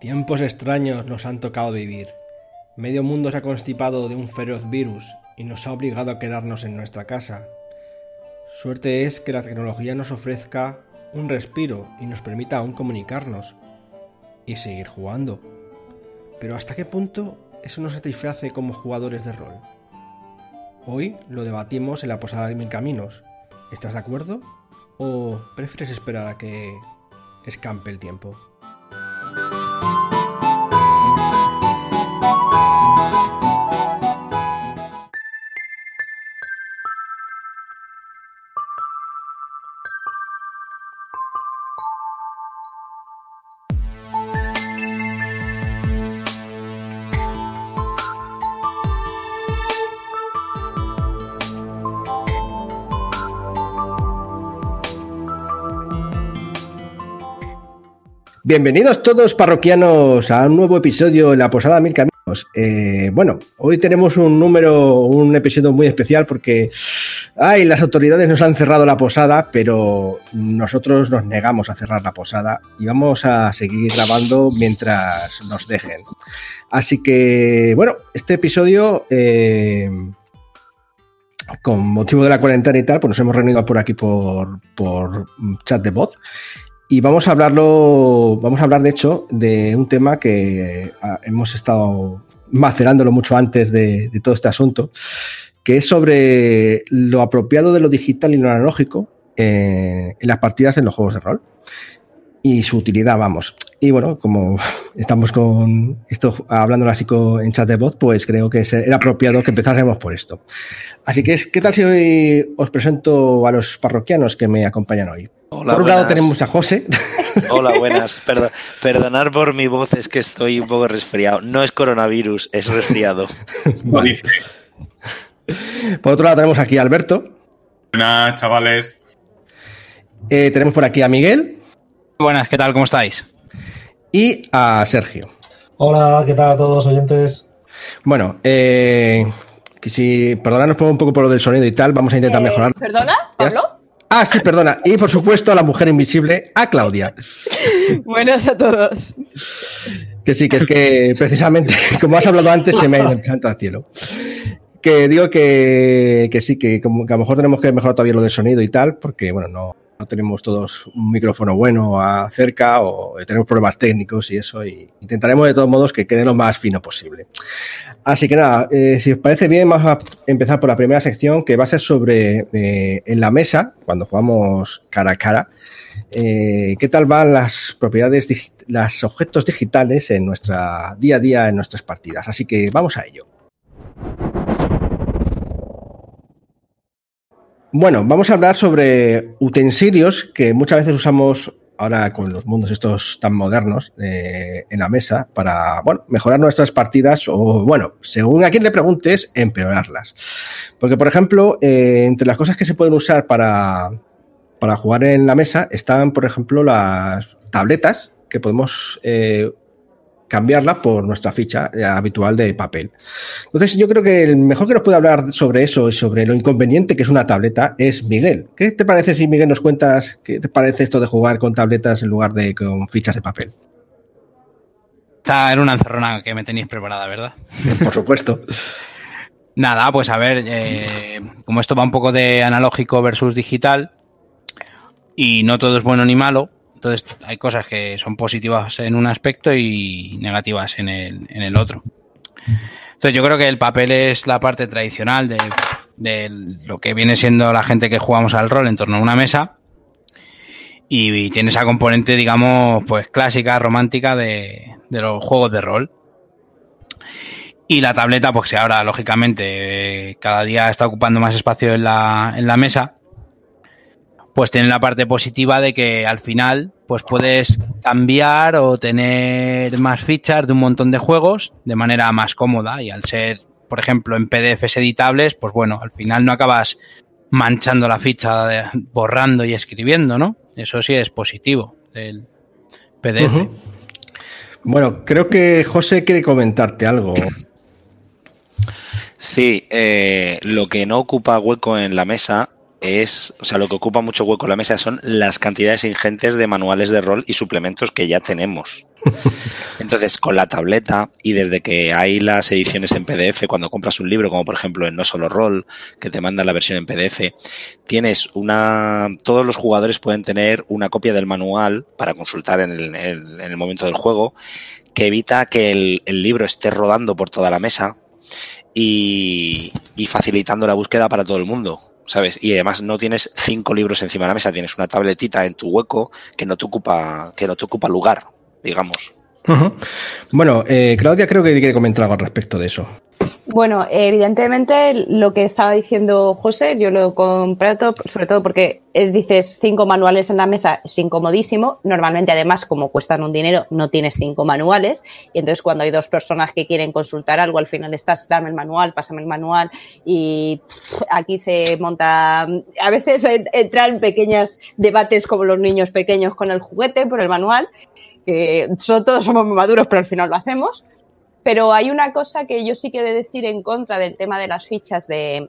Tiempos extraños nos han tocado vivir. Medio mundo se ha constipado de un feroz virus y nos ha obligado a quedarnos en nuestra casa. Suerte es que la tecnología nos ofrezca un respiro y nos permita aún comunicarnos y seguir jugando. Pero ¿hasta qué punto eso nos satisface como jugadores de rol? Hoy lo debatimos en la Posada de Mil Caminos. ¿Estás de acuerdo? ¿O prefieres esperar a que escampe el tiempo? Bienvenidos todos parroquianos a un nuevo episodio de La Posada Mil Caminos. Eh, bueno, hoy tenemos un número, un episodio muy especial porque ay, las autoridades nos han cerrado la posada, pero nosotros nos negamos a cerrar la posada y vamos a seguir grabando mientras nos dejen. Así que, bueno, este episodio, eh, con motivo de la cuarentena y tal, pues nos hemos reunido por aquí por, por chat de voz y vamos a hablarlo, vamos a hablar de hecho de un tema que ah, hemos estado macerándolo mucho antes de, todo este asunto, que es sobre lo apropiado de lo digital y lo analógico eh, en las partidas en los juegos de rol y su utilidad, vamos. Y bueno, como estamos con esto hablando así en chat de voz, pues creo que era apropiado que empezásemos por esto. Así que, ¿qué tal si hoy os presento a los parroquianos que me acompañan hoy? Hola, por un lado tenemos a José. Hola, buenas. perdonar por mi voz, es que estoy un poco resfriado. No es coronavirus, es resfriado. por otro lado tenemos aquí a Alberto. Buenas, chavales. Eh, tenemos por aquí a Miguel. Buenas, ¿qué tal? ¿Cómo estáis? Y a Sergio. Hola, ¿qué tal a todos oyentes? Bueno, eh, si perdonadnos un poco por lo del sonido y tal, vamos a intentar eh, mejorar. ¿Perdona, Pablo? Ah, sí, perdona. Y por supuesto a la mujer invisible, a Claudia. Buenas a todos. Que sí, que es que precisamente, como has hablado antes, se me ha ido el santo al cielo. Que digo que, que sí, que, como, que a lo mejor tenemos que mejorar todavía lo del sonido y tal, porque bueno, no, no tenemos todos un micrófono bueno cerca o tenemos problemas técnicos y eso, y intentaremos de todos modos que quede lo más fino posible. Así que nada, eh, si os parece bien, vamos a empezar por la primera sección que va a ser sobre eh, en la mesa, cuando jugamos cara a cara, eh, qué tal van las propiedades, los objetos digitales en nuestra día a día en nuestras partidas. Así que vamos a ello. Bueno, vamos a hablar sobre utensilios que muchas veces usamos ahora con los mundos estos tan modernos eh, en la mesa para, bueno, mejorar nuestras partidas o, bueno, según a quien le preguntes, empeorarlas. Porque, por ejemplo, eh, entre las cosas que se pueden usar para, para jugar en la mesa están, por ejemplo, las tabletas que podemos eh, cambiarla por nuestra ficha eh, habitual de papel. Entonces, yo creo que el mejor que nos puede hablar sobre eso y sobre lo inconveniente que es una tableta es Miguel. ¿Qué te parece si, Miguel, nos cuentas qué te parece esto de jugar con tabletas en lugar de con fichas de papel? Está en una encerrona que me tenéis preparada, ¿verdad? Por supuesto. Nada, pues a ver, eh, como esto va un poco de analógico versus digital, y no todo es bueno ni malo, entonces hay cosas que son positivas en un aspecto y negativas en el, en el otro. Entonces yo creo que el papel es la parte tradicional de, lo que viene siendo la gente que jugamos al rol en torno a una mesa y, tiene esa componente, digamos, pues clásica, romántica de, de los juegos de rol. Y la tableta, pues que ahora, lógicamente, cada día está ocupando más espacio en la, en la mesa pues tiene la parte positiva de que al final pues puedes cambiar o tener más fichas de un montón de juegos de manera más cómoda y al ser, por ejemplo, en PDFs editables, pues bueno, al final no acabas manchando la ficha, borrando y escribiendo, ¿no? Eso sí es positivo del PDF. Bueno, creo que José quiere comentarte algo. Sí, eh, lo que no ocupa hueco en la mesa es, o sea, lo que ocupa mucho hueco en la mesa son las cantidades ingentes de manuales de rol y suplementos que ya tenemos. Entonces, con la tableta y desde que hay las ediciones en PDF, cuando compras un libro, como por ejemplo en No Solo Roll, que te mandan la versión en PDF, tienes una. Todos los jugadores pueden tener una copia del manual para consultar en el, en el momento del juego, que evita que el, el libro esté rodando por toda la mesa y, y facilitando la búsqueda para todo el mundo. ¿Sabes? Y además no tienes cinco libros encima de la mesa, tienes una tabletita en tu hueco que no te ocupa, que no te ocupa lugar, digamos. Bueno, eh, Claudia creo que quiere comentar algo al respecto de eso. Bueno, evidentemente lo que estaba diciendo José, yo lo he comprado sobre todo porque es, dices cinco manuales en la mesa, es incomodísimo. Normalmente, además, como cuestan un dinero, no tienes cinco manuales. Y entonces, cuando hay dos personas que quieren consultar algo, al final estás, dame el manual, pásame el manual. Y aquí se monta. A veces entran pequeños debates como los niños pequeños con el juguete por el manual. Que todos somos muy maduros, pero al final lo hacemos. Pero hay una cosa que yo sí que he de decir en contra del tema de las fichas de,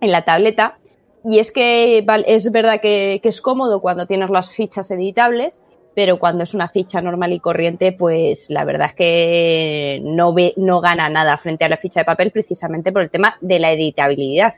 en la tableta, y es que es verdad que, que, es cómodo cuando tienes las fichas editables, pero cuando es una ficha normal y corriente, pues la verdad es que no, ve, no gana nada frente a la ficha de papel precisamente por el tema de la editabilidad.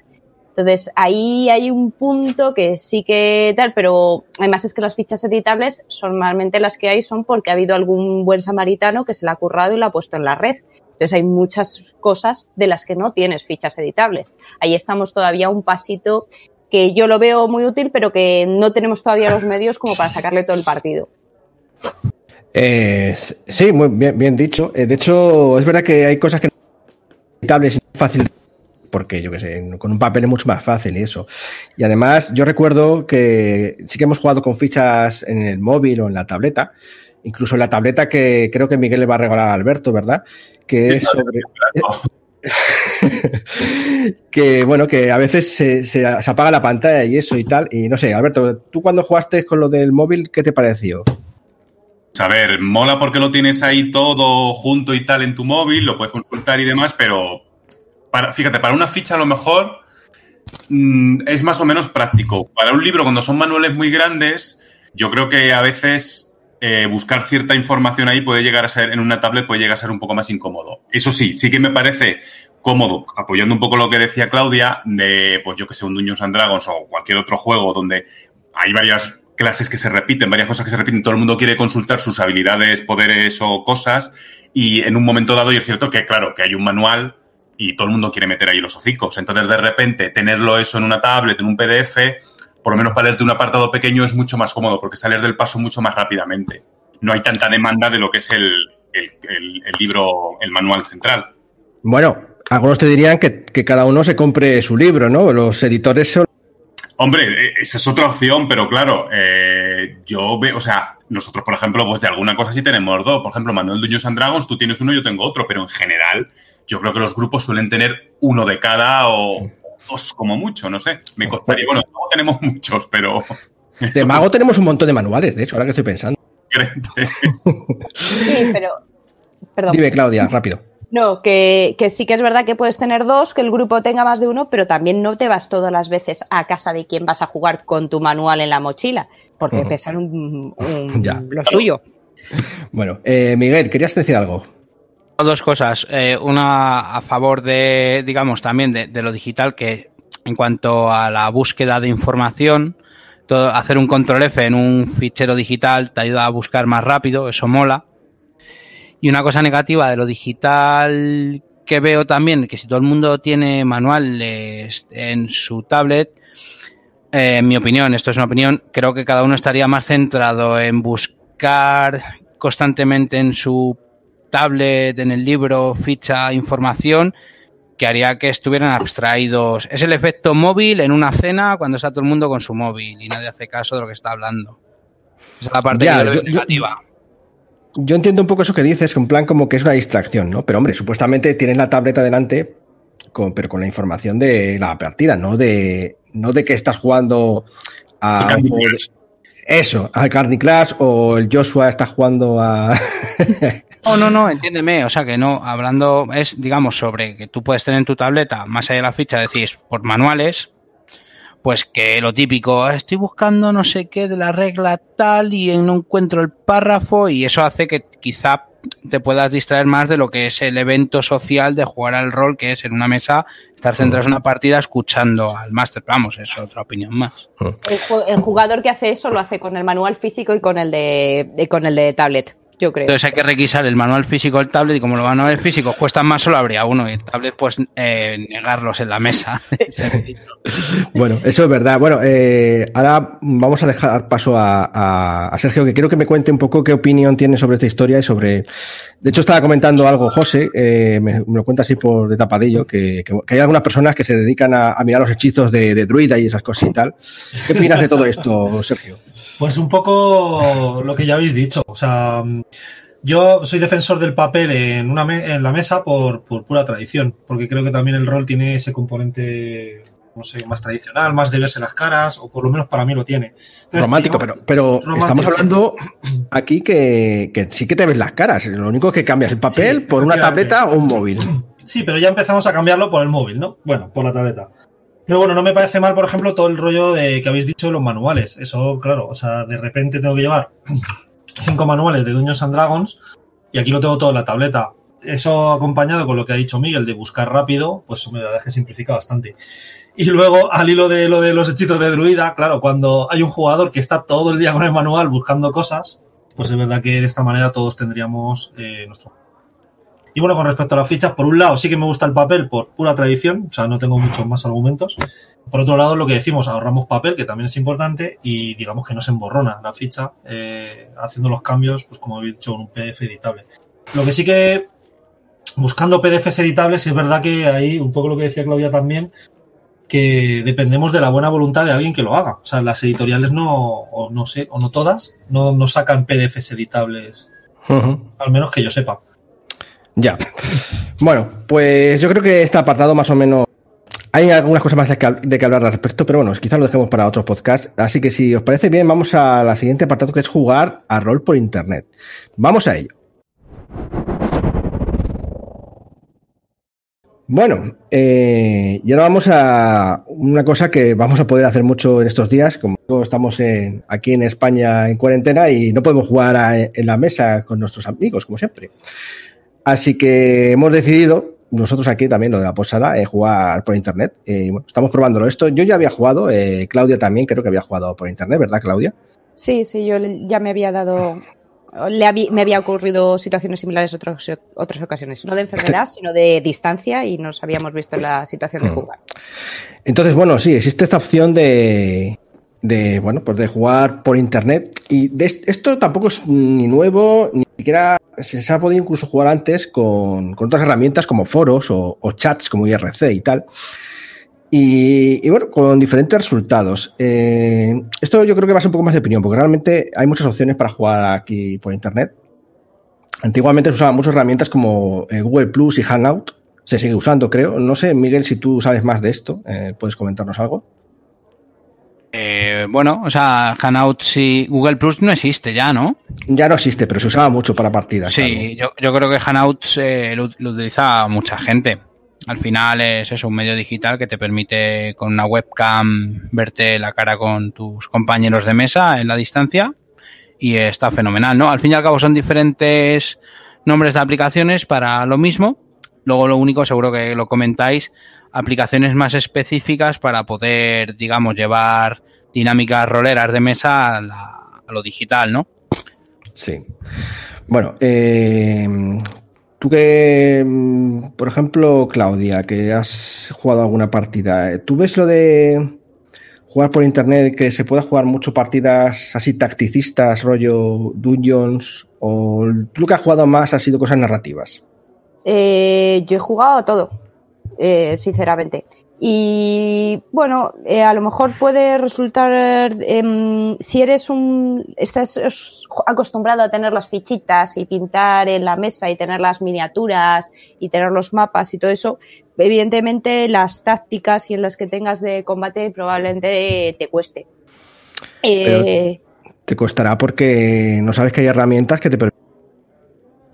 Entonces, ahí hay un punto que sí que tal, pero además es que las fichas editables normalmente las que hay son porque ha habido algún buen samaritano que se la ha currado y la ha puesto en la red. Entonces hay muchas cosas de las que no tienes fichas editables. Ahí estamos todavía un pasito que yo lo veo muy útil, pero que no tenemos todavía los medios como para sacarle todo el partido. Eh, sí, muy bien, bien dicho. Eh, de hecho, es verdad que hay cosas que no son editables y fácil porque yo qué sé, con un papel es mucho más fácil y eso. Y además, yo recuerdo que sí que hemos jugado con fichas en el móvil o en la tableta, incluso en la tableta que creo que Miguel le va a regalar a Alberto, ¿verdad? Que es sobre. que bueno, que a veces se, se, se, apaga la pantalla y eso y tal. Y no sé, Alberto, tú cuando jugaste con lo del móvil, ¿qué te pareció? A ver, mola porque lo tienes ahí todo junto y tal en tu móvil, lo puedes consultar y demás, pero para, fíjate, para una ficha a lo mejor mmm, es más o menos práctico. Para un libro, cuando son manuales muy grandes, yo creo que a veces eh, buscar cierta información ahí puede llegar a ser, en una tablet puede llegar a ser un poco más incómodo. Eso sí, sí que me parece cómodo, apoyando un poco lo que decía Claudia, de, pues yo que sé, un Dungeons and Dragons o cualquier otro juego donde hay varias clases que se repiten, varias cosas que se repiten, todo el mundo quiere consultar sus habilidades, poderes o cosas, y en un momento dado, y es cierto que, claro, que hay un manual y todo el mundo quiere meter ahí los hocicos. Entonces, de repente, tenerlo eso en una tablet, en un PDF, por lo menos para leerte un apartado pequeño es mucho más cómodo porque sales del paso mucho más rápidamente. No hay tanta demanda de lo que es el, el, libro, el manual central. Bueno, algunos te dirían que, que, cada uno se compre su libro, ¿no? Los editores son... Hombre, esa es otra opción, pero claro, eh, yo veo, o sea, nosotros, por ejemplo, pues de alguna cosa sí tenemos dos. Por ejemplo, Manuel Dungeons and Dragons, tú tienes uno, yo tengo otro, pero en general, yo creo que los grupos suelen tener uno de cada o dos como mucho, no sé. Me costaría, bueno, no tenemos muchos, pero. De Mago tenemos un montón de manuales, de hecho, ahora que estoy pensando. Sí, pero. Perdón. Dime, Claudia, rápido. No, que, que, sí que es verdad que puedes tener dos, que el grupo tenga más de uno, pero también no te vas todas las veces a casa de quien vas a jugar con tu manual en la mochila, porque uh -huh. pesan un, un, ya. lo suyo. Bueno, eh, Miguel, ¿querías decir algo? Dos cosas. Eh, una a favor de, digamos, también de, de, lo digital, que en cuanto a la búsqueda de información, todo, hacer un control F en un fichero digital te ayuda a buscar más rápido, eso mola. Y una cosa negativa de lo digital que veo también, que si todo el mundo tiene manuales en su tablet, eh, en mi opinión, esto es una opinión, creo que cada uno estaría más centrado en buscar constantemente en su tablet, en el libro, ficha, información, que haría que estuvieran abstraídos. Es el efecto móvil en una cena cuando está todo el mundo con su móvil y nadie hace caso de lo que está hablando. Esa es la parte ya, yo, negativa. Yo yo entiendo un poco eso que dices, en plan como que es una distracción, ¿no? Pero hombre, supuestamente tienes la tableta delante, con, pero con la información de la partida, no de, no de que estás jugando a... Eso, al Carney Clash o el Joshua está jugando a... No, no, no, entiéndeme. O sea que no, hablando es, digamos, sobre que tú puedes tener en tu tableta, más allá de la ficha, decís, por manuales, pues que lo típico, estoy buscando no sé qué de la regla tal y no encuentro el párrafo y eso hace que quizá te puedas distraer más de lo que es el evento social de jugar al rol, que es en una mesa estar centrado en una partida escuchando al máster. Vamos, es otra opinión más. El, jugador que hace eso lo hace con el manual físico y con el de, con el de tablet yo creo. Entonces hay que requisar el manual físico del tablet y como los manuales físicos cuestan más, solo habría uno y el tablet pues eh, negarlos en la mesa. bueno, eso es verdad. Bueno, eh, ahora vamos a dejar paso a, Sergio, que quiero que me cuente un poco qué opinión tiene sobre esta historia y sobre... De hecho, estaba comentando algo José, eh, me, lo cuenta así por de tapadillo, que, hay algunas personas que se dedican a, mirar los hechizos de, druida y esas cosas y tal. ¿Qué opinas de todo esto, Sergio? Pues un poco lo que ya habéis dicho. O sea, yo soy defensor del papel en, una en la mesa por, pura tradición, porque creo que también el rol tiene ese componente, no sé, más tradicional, más de verse las caras, o por lo menos para mí lo tiene. romántico, pero, pero estamos hablando aquí que, sí que te ves las caras. Lo único que cambias el papel por una tableta o un móvil. Sí, pero ya empezamos a cambiarlo por el móvil, ¿no? Bueno, por la tableta. Pero bueno, no me parece mal, por ejemplo, todo el rollo de que habéis dicho de los manuales. Eso, claro, o sea, de repente tengo que llevar cinco manuales de Dungeons and Dragons y aquí lo tengo todo en la tableta. Eso acompañado con lo que ha dicho Miguel de buscar rápido, pues me la deje simplifica bastante. Y luego, al hilo de lo de los hechizos de druida, claro, cuando hay un jugador que está todo el día con el manual buscando cosas, pues es verdad que de esta manera todos tendríamos eh, nuestro y bueno, con respecto a las fichas, por un lado sí que me gusta el papel por pura tradición, o sea, no tengo muchos más argumentos. Por otro lado, lo que decimos, ahorramos papel, que también es importante, y digamos que no se emborrona la ficha eh, haciendo los cambios, pues como habéis dicho, en un PDF editable. Lo que sí que, buscando PDFs editables, es verdad que hay un poco lo que decía Claudia también, que dependemos de la buena voluntad de alguien que lo haga. O sea, las editoriales no, o no sé, o no todas, no, no sacan PDFs editables, al menos que yo sepa. Ya. Bueno, pues yo creo que este apartado más o menos hay algunas cosas más de que, hablar al respecto, pero bueno, quizás lo dejemos para otro podcast. Así que si os parece bien, vamos a la siguiente apartado que es jugar a rol por internet. Vamos a ello. Bueno, eh, y ahora vamos a una cosa que vamos a poder hacer mucho en estos días, como estamos aquí en España en cuarentena y no podemos jugar en la mesa con nuestros amigos, como siempre. Así que hemos decidido, nosotros aquí también, lo de la posada, eh, jugar por internet. Eh, bueno, estamos probándolo esto. Yo ya había jugado, eh, Claudia también creo que había jugado por internet, ¿verdad, Claudia? Sí, sí, yo ya me había dado. Le me había ocurrido situaciones similares en otras, otras ocasiones, no de enfermedad, sino de distancia y nos habíamos visto en la situación de mm. jugar. Entonces, bueno, sí, existe esta opción de, de bueno, pues de jugar por internet. Y de esto tampoco es ni nuevo, ni siquiera se, ha podido incluso jugar antes con, otras herramientas como foros o, chats como IRC y tal. Y, bueno, con diferentes resultados. Eh, esto yo creo que va a ser un poco más de opinión, porque realmente hay muchas opciones para jugar aquí por internet. Antiguamente se usaban muchas herramientas como eh, Google Plus y Hangout. Se sigue usando, creo. No sé, Miguel, si tú sabes más de esto, eh, ¿puedes comentarnos algo? Bueno, o sea, Hangouts y Google Plus no existe ya, ¿no? Ya no existe, pero se usaba mucho para partidas. Sí, yo, creo que Hangouts eh, lo, utiliza mucha gente. Al final es eso, un medio digital que te permite con una webcam verte la cara con tus compañeros de mesa en la distancia y está fenomenal, ¿no? Al fin y al cabo son diferentes nombres de aplicaciones para lo mismo. Luego lo único, seguro que lo comentáis, aplicaciones más específicas para poder, digamos, llevar dinámicas roleras de mesa a, lo digital, ¿no? Sí. Bueno, eh, tú que, por ejemplo, Claudia, que has jugado alguna partida, ¿tú ves lo de jugar por internet, que se pueda jugar mucho partidas así tacticistas, rollo dungeons, o tú lo que has jugado más ha sido cosas narrativas? Eh, yo he jugado todo. Eh, sinceramente. Y bueno, eh, a lo mejor puede resultar, em, si eres un, estás acostumbrado a tener las fichitas y pintar en la mesa y tener las miniaturas y tener los mapas y todo eso, evidentemente las tácticas y en las que tengas de combate probablemente te cueste. Eh, te costará porque no sabes que hay herramientas que te permiten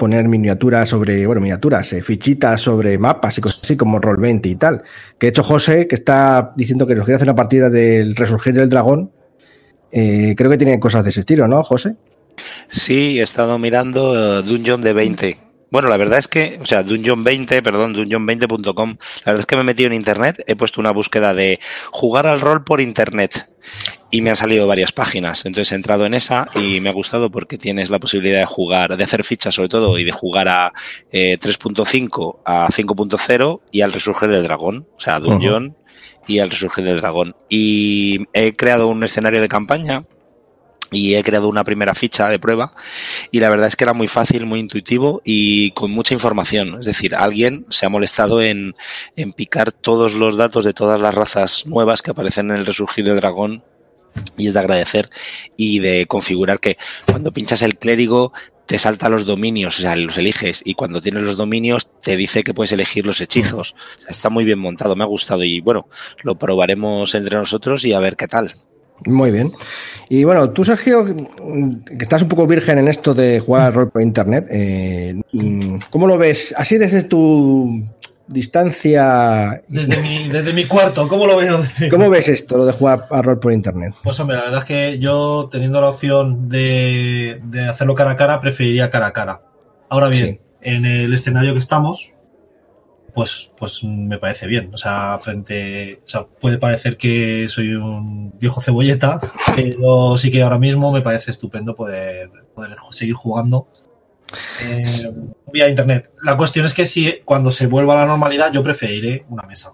poner miniaturas sobre, bueno, miniaturas, eh, fichitas sobre mapas y cosas así como Roll20 y tal. Que de hecho José, que está diciendo que nos quiere hacer una partida del Resurgir del Dragón, eh, creo que tiene cosas de ese estilo, ¿no, José? Sí, he estado mirando Dungeon de 20 bueno, la verdad es que, o sea, Dungeon20, perdón, Dungeon20.com, la verdad es que me he metido en internet, he puesto una búsqueda de jugar al rol por internet y me han salido varias páginas. Entonces he entrado en esa y me ha gustado porque tienes la posibilidad de jugar, de hacer fichas sobre todo y de jugar a 3.5, eh, a 5.0 y al resurgir del dragón, o sea, Dungeon y al resurgir del dragón. Y he creado un escenario de campaña y he creado una primera ficha de prueba y la verdad es que era muy fácil, muy intuitivo y con mucha información. Es decir, alguien se ha molestado en, en picar todos los datos de todas las razas nuevas que aparecen en el resurgir del dragón y es de agradecer y de configurar que cuando pinchas el clérigo te salta los dominios, o sea, los eliges y cuando tienes los dominios te dice que puedes elegir los hechizos. O sea, está muy bien montado, me ha gustado y bueno, lo probaremos entre nosotros y a ver qué tal. Muy bien. Y bueno, tú, Sergio, que estás un poco virgen en esto de jugar al rol por internet, eh, ¿cómo lo ves? Así desde tu distancia. Desde mi, desde mi cuarto, ¿cómo lo veo? ¿Cómo ves esto, lo de jugar al rol por internet? Pues hombre, la verdad es que yo, teniendo la opción de, hacerlo cara a cara, preferiría cara a cara. Ahora bien, en el escenario que estamos, pues, pues me parece bien. O sea, frente, o sea, puede parecer que soy un viejo cebolleta, pero sí que ahora mismo me parece estupendo poder, poder seguir jugando eh, vía internet. La cuestión es que si cuando se vuelva a la normalidad, yo preferiré una mesa.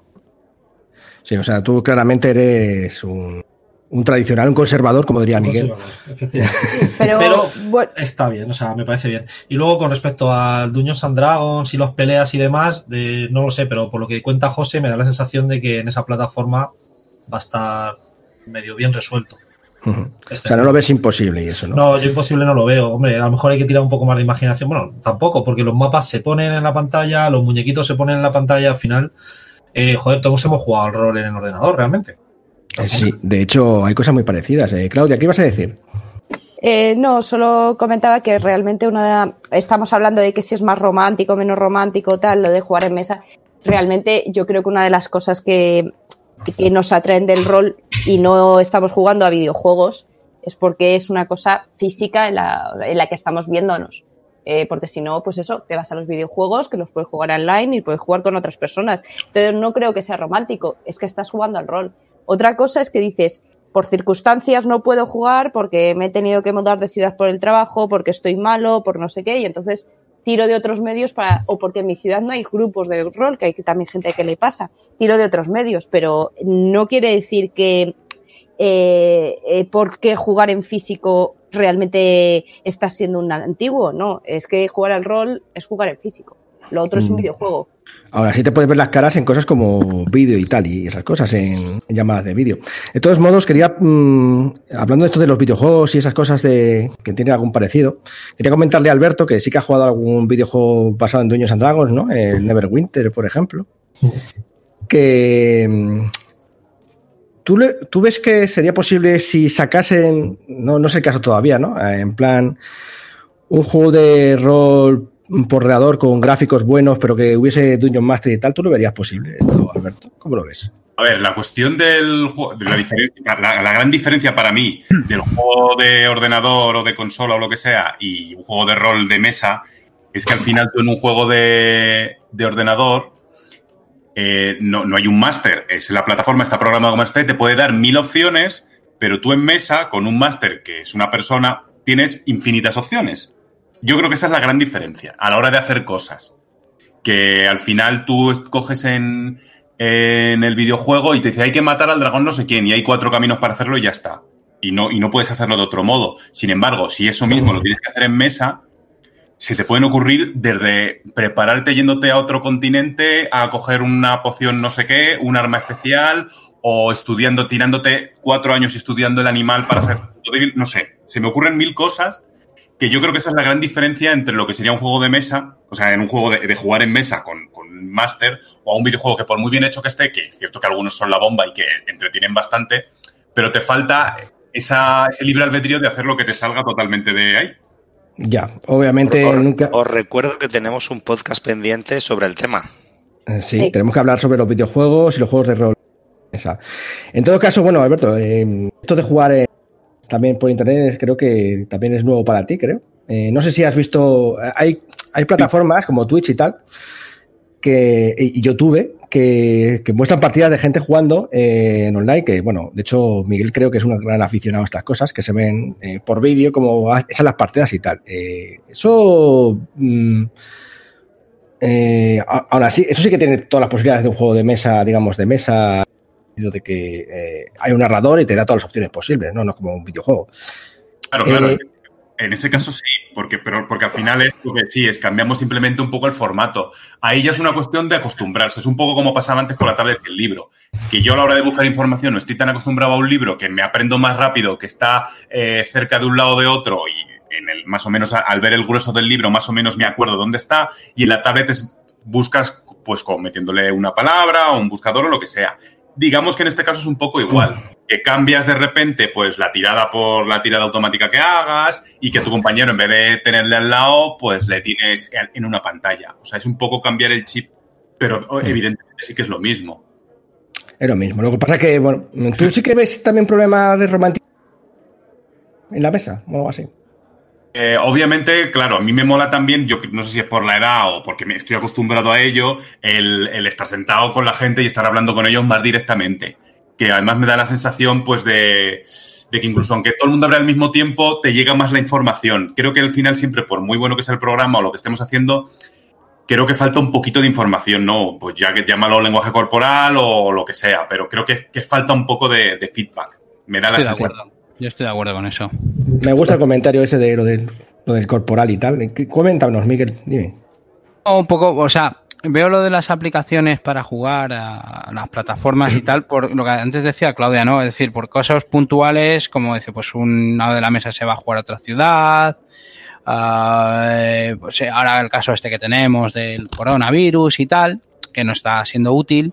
Sí, o sea, tú claramente eres un un tradicional, un conservador, como diría Miguel. pero, está bien, o sea, me parece bien. Y luego con respecto al Dungeons and Dragons y los peleas y demás, eh, no lo sé, pero por lo que cuenta José, me da la sensación de que en esa plataforma va a estar medio bien resuelto. Este o sea, no lo ves imposible y eso, ¿no? No, yo imposible no lo veo. Hombre, a lo mejor hay que tirar un poco más de imaginación. Bueno, tampoco, porque los mapas se ponen en la pantalla, los muñequitos se ponen en la pantalla, al final, eh, joder, todos hemos jugado al rol en el ordenador, realmente. Eh, sí, de hecho hay cosas muy parecidas. Eh. Claudia, ¿qué ibas a decir? Eh, no, solo comentaba que realmente una estamos hablando de que si es más romántico, menos romántico, tal, lo de jugar en mesa. Realmente yo creo que una de las cosas que, nos atraen del rol y no estamos jugando a videojuegos es porque es una cosa física en la, en la que estamos viéndonos. porque si no, pues eso, te vas a los videojuegos que los puedes jugar online y puedes jugar con otras personas. Entonces no creo que sea romántico, es que estás jugando al rol. Otra cosa es que dices, por circunstancias no puedo jugar porque me he tenido que mudar de ciudad por el trabajo, porque estoy malo, por no sé qué, y entonces tiro de otros medios para, o porque en mi ciudad no hay grupos de rol, que hay también gente que le pasa, tiro de otros medios, pero no quiere decir que eh, eh, por qué jugar en físico realmente está siendo un antiguo, no, es que jugar al rol es jugar en físico. Lo otro es un mm. videojuego. Ahora sí te puedes ver las caras en cosas como vídeo y tal, y esas cosas en, llamadas de vídeo. De todos modos, quería, mm, hablando de esto de los videojuegos y esas cosas de que tienen algún parecido, quería comentarle a Alberto que sí que ha jugado algún videojuego basado en Dueños and Dragons, ¿no? El Neverwinter, por ejemplo. Que. Mm, ¿Tú, ¿Tú ves que sería posible si sacasen, no, no sé el caso todavía, ¿no? En plan, un juego de rol un porreador con gráficos buenos, pero que hubiese Dungeon Master y tal, ¿tú lo verías posible esto, Alberto? ¿Cómo lo ves? A ver, la cuestión del de la, la, gran diferencia para mí del juego de ordenador o de consola o lo que sea y un juego de rol de mesa es que al final tú en un juego de, de ordenador eh, no, no, hay un máster, es la plataforma, está programada como máster, te puede dar mil opciones, pero tú en mesa, con un máster que es una persona, tienes infinitas opciones. Yo creo que esa es la gran diferencia a la hora de hacer cosas. Que al final tú coges en, en el videojuego y te dice hay que matar al dragón no sé quién y hay cuatro caminos para hacerlo y ya está. Y no, y no puedes hacerlo de otro modo. Sin embargo, si eso mismo lo tienes que hacer en mesa, se te pueden ocurrir desde prepararte yéndote a otro continente a coger una poción no sé qué, un arma especial o estudiando, tirándote cuatro años estudiando el animal para ser no sé, se me ocurren mil cosas que yo creo que esa es la gran diferencia entre lo que sería un juego de mesa, o sea, en un juego de, jugar en mesa con, con Master, o un videojuego que por muy bien hecho que esté, que es cierto que algunos son la bomba y que entretienen bastante, pero te falta esa, ese libre albedrío de hacer lo que te salga totalmente de ahí. Ya, obviamente os, nunca. Os recuerdo que tenemos un podcast pendiente sobre el tema. Eh, sí, sí, tenemos que hablar sobre los videojuegos y los juegos de rol. En todo caso, bueno, Alberto, eh, esto de jugar también por internet creo que también es nuevo para ti, creo. Eh, no sé si has visto, hay, hay plataformas como Twitch y tal, que, y YouTube, que, que muestran partidas de gente jugando eh, en online, que bueno, de hecho Miguel creo que es un gran aficionado a estas cosas, que se ven eh, por vídeo como esas las partidas y tal. Eh, eso... Mm, ahora sí, eso sí que tiene todas las posibilidades de un juego de mesa, digamos, de mesa, de que hay un narrador y te da todas las opciones posibles, no, no es como un videojuego. Claro, claro. En ese caso sí, porque, pero, porque al final es lo que sí, es cambiamos simplemente un poco el formato. Ahí ya es una cuestión de acostumbrarse. Es un poco como pasaba antes con la tablet del libro. Que yo a la hora de buscar información no estoy tan acostumbrado a un libro que me aprendo más rápido, que está eh, cerca de un lado de otro y en el, más o menos al ver el grueso del libro más o menos me acuerdo dónde está y en la tablet es, buscas pues con, metiéndole una palabra o un buscador o lo que sea digamos que en este caso es un poco igual. Que cambias de repente, pues, la tirada por la tirada automática que hagas y que tu compañero, en vez de tenerle al lado, pues le tienes en una pantalla. O sea, es un poco cambiar el chip, pero evidentemente sí que es lo mismo. Es lo mismo. Lo que pasa es que, bueno, tú sí que ves también problemas de romanticismo en la mesa o algo así. Eh, obviamente, claro, a mí me mola también, yo no sé si es por la edad o porque me estoy acostumbrado a ello, el, estar sentado con la gente y estar hablando con ellos más directamente. Que además me da la sensación, pues, de, que incluso aunque todo el mundo habla al mismo tiempo, te llega más la información. Creo que al final siempre, por muy bueno que sea el programa o lo que estemos haciendo, creo que falta un poquito de información, ¿no? Pues ya que llámalo lenguaje corporal o lo que sea, pero creo que, falta un poco de, feedback. Me da la sensación. Yo estoy de acuerdo con eso. Me gusta el comentario ese de lo del, lo del corporal y tal. Coméntanos, Miguel, dime. Un poco, o sea, veo lo de las aplicaciones para jugar a las plataformas y tal, por lo que antes decía Claudia, ¿no? Es decir, por cosas puntuales, como dice, pues un lado de la mesa se va a jugar a otra ciudad. Uh, pues ahora el caso este que tenemos del coronavirus y tal, que no está siendo útil.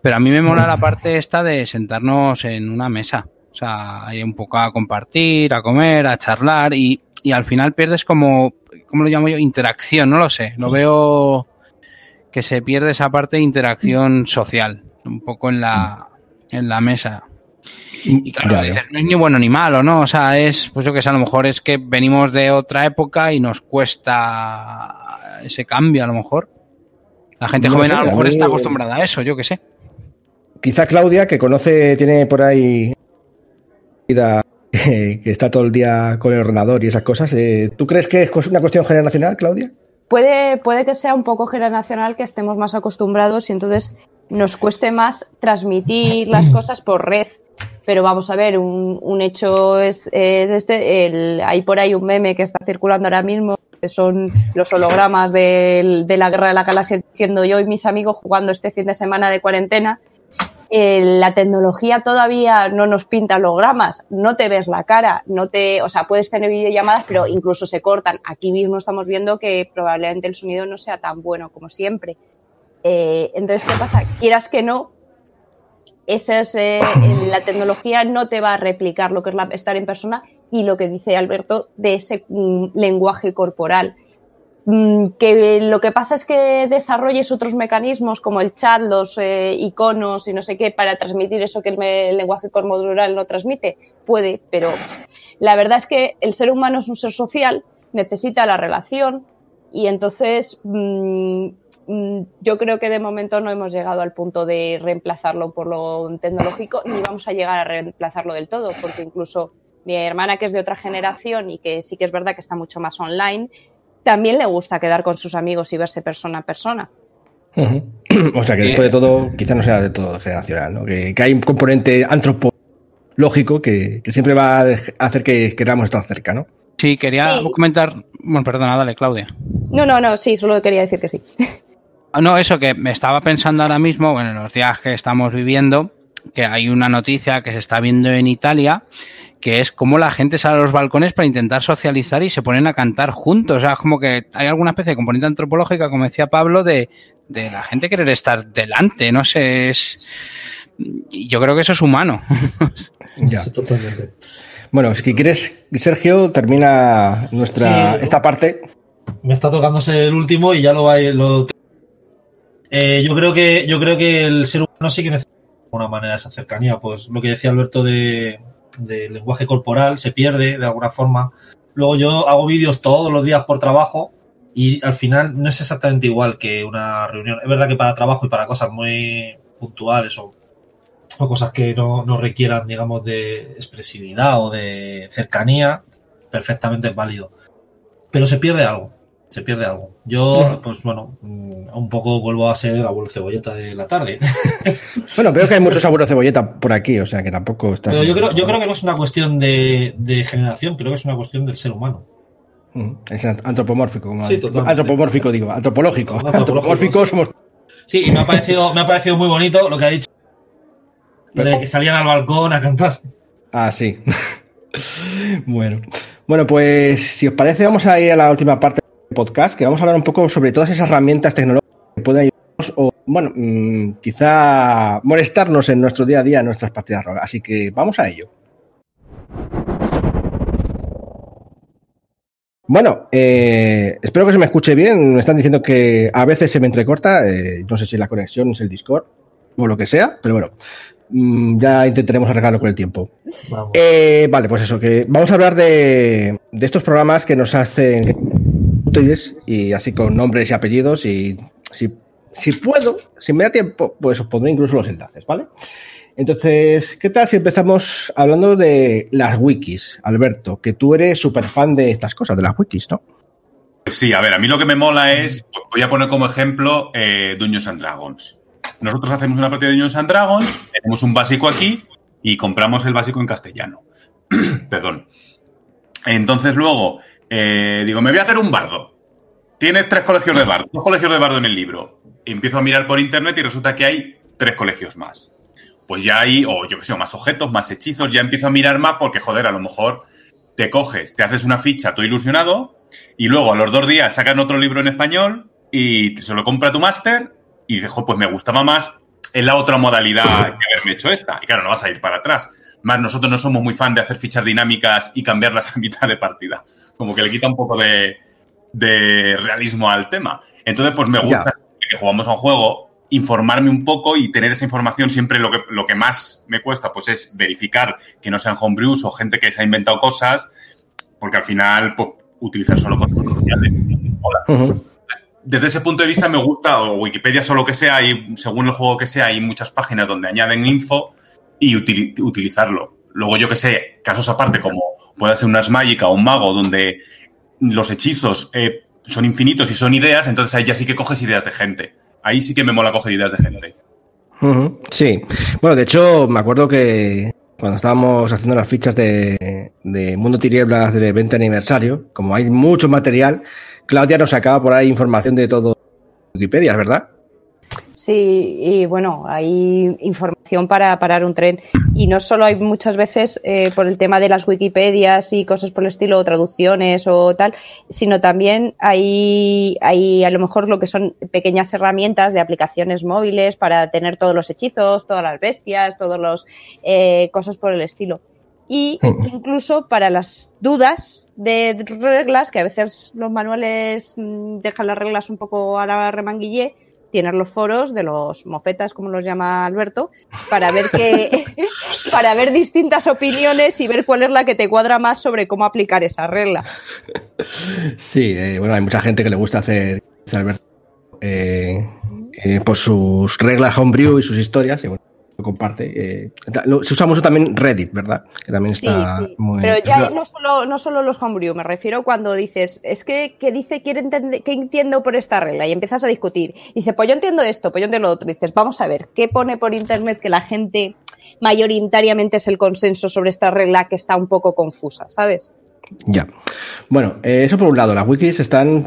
Pero a mí me mola la parte esta de sentarnos en una mesa. O sea, hay un poco a compartir, a comer, a charlar y, y al final pierdes como, ¿cómo lo llamo yo? Interacción, no lo sé. Lo veo que se pierde esa parte de interacción social, un poco en la, en la mesa. Y claro, dices, no es ni bueno ni malo, ¿no? O sea, es, pues yo que sé, a lo mejor es que venimos de otra época y nos cuesta ese cambio, a lo mejor. La gente joven a lo mejor está acostumbrada a eso, yo que sé. Quizá Claudia, que conoce, tiene por ahí que está todo el día con el ordenador y esas cosas. Eh, ¿Tú crees que es una cuestión generacional, Claudia? Puede, puede que sea un poco generacional, que estemos más acostumbrados y entonces nos cueste más transmitir las cosas por red. Pero vamos a ver, un, hecho es, este, el, hay por ahí un meme que está circulando ahora mismo, que son los hologramas de, de la Guerra de la Galaxia, diciendo yo y mis amigos jugando este fin de semana de cuarentena, eh, la tecnología todavía no nos pinta hologramas, no te ves la cara, no te, o sea, puedes tener videollamadas, pero incluso se cortan. Aquí mismo estamos viendo que probablemente el sonido no sea tan bueno como siempre. Eh, entonces, ¿qué pasa? Quieras que no, esa es, eh, la tecnología no te va a replicar lo que es estar en persona y lo que dice Alberto de ese mm, lenguaje corporal. Mm, que lo que pasa es que desarrolles otros mecanismos como el chat, los eh, iconos y no sé qué para transmitir eso que el, lenguaje corporal no transmite. Puede, pero la verdad es que el ser humano es un ser social, necesita la relación y entonces mm, mm, yo creo que de momento no hemos llegado al punto de reemplazarlo por lo tecnológico ni vamos a llegar a reemplazarlo del todo, porque incluso mi hermana que es de otra generación y que sí que es verdad que está mucho más online, también le gusta quedar con sus amigos y verse persona a persona. o sea que después de todo, quizá no sea de todo generacional, ¿no? que, hay un componente antropológico que, siempre va a hacer que queramos estar cerca, ¿no? Sí, quería comentar. Bueno, perdona, dale, Claudia. No, no, no, sí, solo quería decir que sí. Ah, no, eso que me estaba pensando ahora mismo, bueno, en los días que estamos viviendo, que hay una noticia que se está viendo en Italia que es como la gente sale a los balcones para intentar socializar y se ponen a cantar juntos. O sea, como que hay alguna especie de componente antropológica, como decía Pablo, de, la gente querer estar delante. No sé, es. Yo creo que eso es humano. ya. totalmente. Bueno, si quieres, Sergio, termina nuestra Sí. esta parte. Me está tocándose el último y ya lo va lo Eh, yo creo que yo creo que el ser humano sí que necesita de alguna manera esa cercanía. Pues lo que decía Alberto de, lenguaje corporal se pierde de alguna forma. Luego yo hago vídeos todos los días por trabajo y al final no es exactamente igual que una reunión. Es verdad que para trabajo y para cosas muy puntuales o, o cosas que no, no requieran, digamos, de expresividad o de cercanía, perfectamente es válido. Pero se pierde algo se pierde algo. Yo, pues bueno, mm, un poco vuelvo a ser el abuelo cebolleta de la tarde. Bueno, veo que hay muchos abuelos cebolleta por aquí, o sea que tampoco está. Pero yo creo, yo creo que no es una cuestión de, de generación, creo que es una cuestión del ser humano. Mm, Es antropomórfico, como Sí. Antropomórfico, digo, antropológico. Antropológico, Antropomórfico somos. Sí, y me ha parecido, me ha parecido muy bonito lo que ha dicho. Lo de que salían al balcón a cantar. Ah, sí. bueno. Bueno, pues si os parece, vamos a ir a la última parte podcast, que vamos a hablar un poco sobre todas esas herramientas tecnológicas que pueden ayudarnos o, bueno, mm, quizá molestarnos en nuestro día a día en nuestras partidas ROL. Así que vamos a ello. Bueno, eh, espero que se me escuche bien. Me están diciendo que a veces se me entrecorta. eh, no sé si la conexión es el Discord o lo que sea, pero bueno, mm, ya intentaremos arreglarlo con el tiempo. Eh, vale, pues eso, que vamos a hablar de, de estos programas que nos hacen y así con nombres y apellidos y si, puedo, si me da tiempo, pues os pondré incluso los enlaces, ¿vale? Entonces, ¿qué tal si empezamos hablando de las wikis, Alberto? Que tú eres súper fan de estas cosas, de las wikis, ¿no? Pues sí, a ver, a mí lo que me mola es, voy a poner como ejemplo eh, Dungeons and Dragons. Nosotros hacemos una partida de Dungeons and Dragons, tenemos un básico aquí y compramos el básico en castellano. Perdón. Entonces luego, eh, digo, me voy a hacer un bardo. Tienes tres colegios de bardo, dos colegios de bardo en el libro. Empiezo a mirar por internet y resulta que hay tres colegios más. Pues ya hay, o yo qué sé, más objetos, más hechizos, ya empiezo a mirar más porque, joder, a lo mejor te coges, te haces una ficha, todo ilusionado, y luego a los dos días sacan otro libro en español y se lo compra tu máster y dices, "Jo, pues me gustaba más en la otra modalidad que haberme hecho esta. Y claro, no vas a ir para atrás. Más nosotros no somos muy fan de hacer fichas dinámicas y cambiarlas a mitad de partida. Como que le quita un poco de, de realismo al tema. Entonces, pues me gusta que jugamos a un juego, informarme un poco y tener esa información siempre lo que, lo que más me cuesta, pues es verificar que no sean homebrews o gente que se ha inventado cosas, porque al final, pues, utilizar solo cosas Ujú. desde ese punto de vista me gusta, o Wikipedia o lo que sea, y según el juego que sea, hay muchas páginas donde añaden info y utili- utilizarlo. Luego, yo que sé, casos aparte, como puede ser una mágica o un mago, donde los hechizos eh, son infinitos y son ideas, entonces ahí ya sí que coges ideas de gente. Ahí sí que me mola coger ideas de gente. Sí. Bueno, de hecho, me acuerdo que cuando estábamos haciendo las fichas de, de Mundo Tinieblas del 20 aniversario, como hay mucho material, Claudia nos sacaba por ahí información de todo Wikipedia, ¿verdad? Sí, y bueno, hay información para parar un tren. Y no solo hay muchas veces eh, por el tema de las Wikipedias y cosas por el estilo, o traducciones o tal, sino también hay, hay a lo mejor lo que son pequeñas herramientas de aplicaciones móviles para tener todos los hechizos, todas las bestias, todos los eh, cosas por el estilo. Y Ujú. incluso para las dudas de reglas, que a veces los manuales mm, dejan las reglas un poco a la remanguillé, tienes los foros de los mofetas, como los llama Alberto, para ver que, para ver distintas opiniones y ver cuál es la que te cuadra más sobre cómo aplicar esa regla. Sí, eh, bueno, hay mucha gente que le gusta hacer, Alberto, eh, eh, pues sus reglas homebrew y sus historias, y bueno, lo comparte. eh. Lo- se usa mucho también Reddit, ¿verdad? Que también Sí, está sí. muy... Pero ya no solo, no solo los homebrew, me refiero cuando dices, es que, que dice, quiere entender, ¿qué entiendo por esta regla? Y empiezas a discutir. Y dice, pues yo entiendo esto, pues yo entiendo lo otro. Y dices, vamos a ver, ¿qué pone por internet que la gente mayoritariamente es el consenso sobre esta regla que está un poco confusa, ¿sabes? Ya. Bueno, eh, eso por un lado, las wikis están.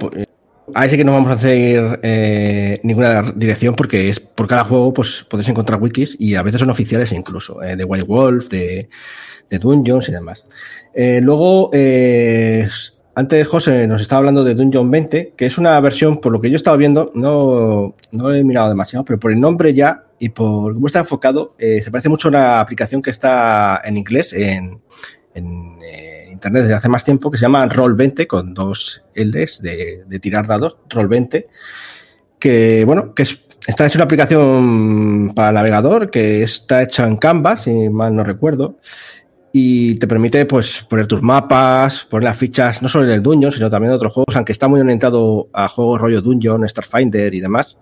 Ahí sí que no vamos a hacer eh, ninguna dirección porque es por cada juego pues podéis encontrar wikis y a veces son oficiales incluso, eh, de White Wolf, de, de Dungeons y demás. Eh, luego, antes José nos estaba hablando de Dungeon 20, que es una versión, por lo que yo he estado viendo, no, no he mirado demasiado, pero por el nombre ya y por cómo está enfocado, se parece mucho a una aplicación que está en inglés, en, en internet desde hace más tiempo que se llama Roll20 con dos L's de, tirar dados, Roll20, que bueno, que es, está hecha una aplicación para navegador que está hecha en Canvas, si mal no recuerdo, y te permite pues poner tus mapas, poner las fichas no solo en el Dungeon, sino también en otros juegos, aunque está muy orientado a juegos rollo Dungeon, Starfinder y demás.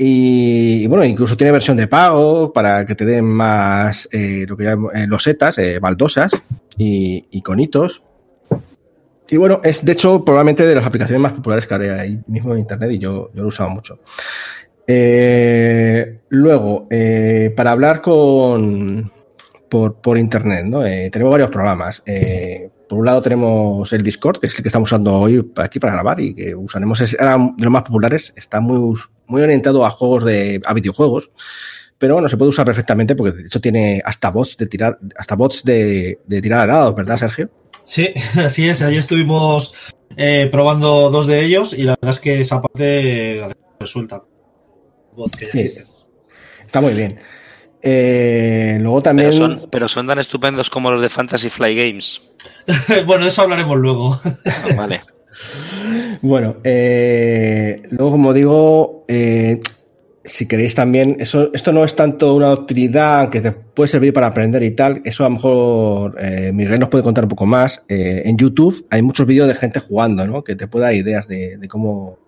Y, bueno, incluso tiene versión de pago para que te den más eh, lo que llaman eh, losetas, eh, baldosas y, conitos. Y bueno, es de hecho probablemente de las aplicaciones más populares que hay ahí mismo en internet y yo, yo lo he usado mucho. Eh, luego, eh, para hablar con por, por internet, ¿no? Tenemos varios programas. Por un lado tenemos el Discord, que es el que estamos usando hoy aquí para grabar y que usaremos, es de los más populares, está muy, muy orientado a juegos de, a videojuegos, pero bueno, se puede usar perfectamente porque de hecho tiene hasta bots de tirar, hasta bots de, de tirada de dados, ¿verdad, Sergio? Sí, así es. Ahí estuvimos eh, probando dos de ellos y la verdad es que esa parte la dejamos resuelta. Bot que ya Sí. existe. Está muy bien. Eh, luego también. Pero son, pero son tan estupendos como los de Fantasy Fly Games. bueno, de eso hablaremos luego. Ah, vale. Bueno, eh, luego, como digo, eh, si queréis también, eso, esto no es tanto una utilidad que te puede servir para aprender y tal, eso a lo mejor eh, Miguel nos puede contar un poco más. Eh, en YouTube hay muchos vídeos de gente jugando, ¿no? Que te puede dar ideas de, de cómo,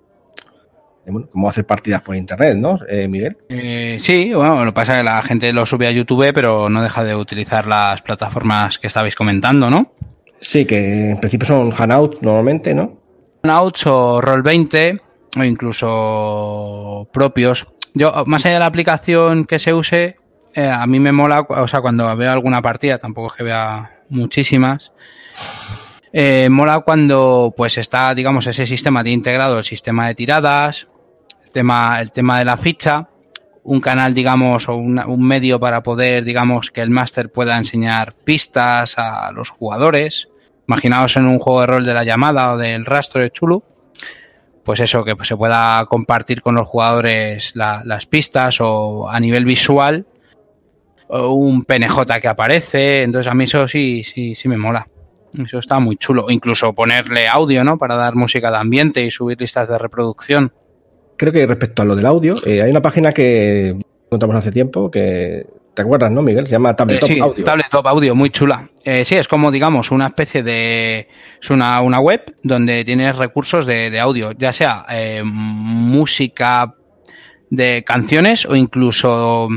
de, bueno, cómo hacer partidas por internet, ¿no, eh, Miguel? Sí, bueno, lo que pasa es que la gente lo sube a YouTube, pero no deja de utilizar las plataformas que estabais comentando, ¿no? Sí, que en principio son Hanout normalmente, ¿no? Outs o Roll20 o incluso propios. Yo, más allá de la aplicación que se use, eh, a mí me mola, o sea, cuando veo alguna partida, tampoco es que vea muchísimas, eh, mola cuando pues está, digamos, ese sistema de integrado, el sistema de tiradas, el tema, el tema de la ficha, un canal, digamos, o una- un medio para poder, digamos, que el máster pueda enseñar pistas a los jugadores. Imaginaos en un juego de rol de la llamada o del rastro de Chulu, pues eso, que se pueda compartir con los jugadores la- las pistas o a nivel visual o un PNJ que aparece. Entonces a mí eso sí, sí, sí me mola. Eso está muy chulo. Incluso ponerle audio, ¿no? Para dar música de ambiente y subir listas de reproducción. Creo que respecto a lo del audio, eh, hay una página que encontramos hace tiempo que, ¿te acuerdas, no, Miguel? Se llama Eh, Tabletop sí, Audio. Tabletop Audio, muy chula. Eh, sí, es como, digamos, una especie de... Es una, una web donde tienes recursos de, de audio, ya sea eh, música de canciones o incluso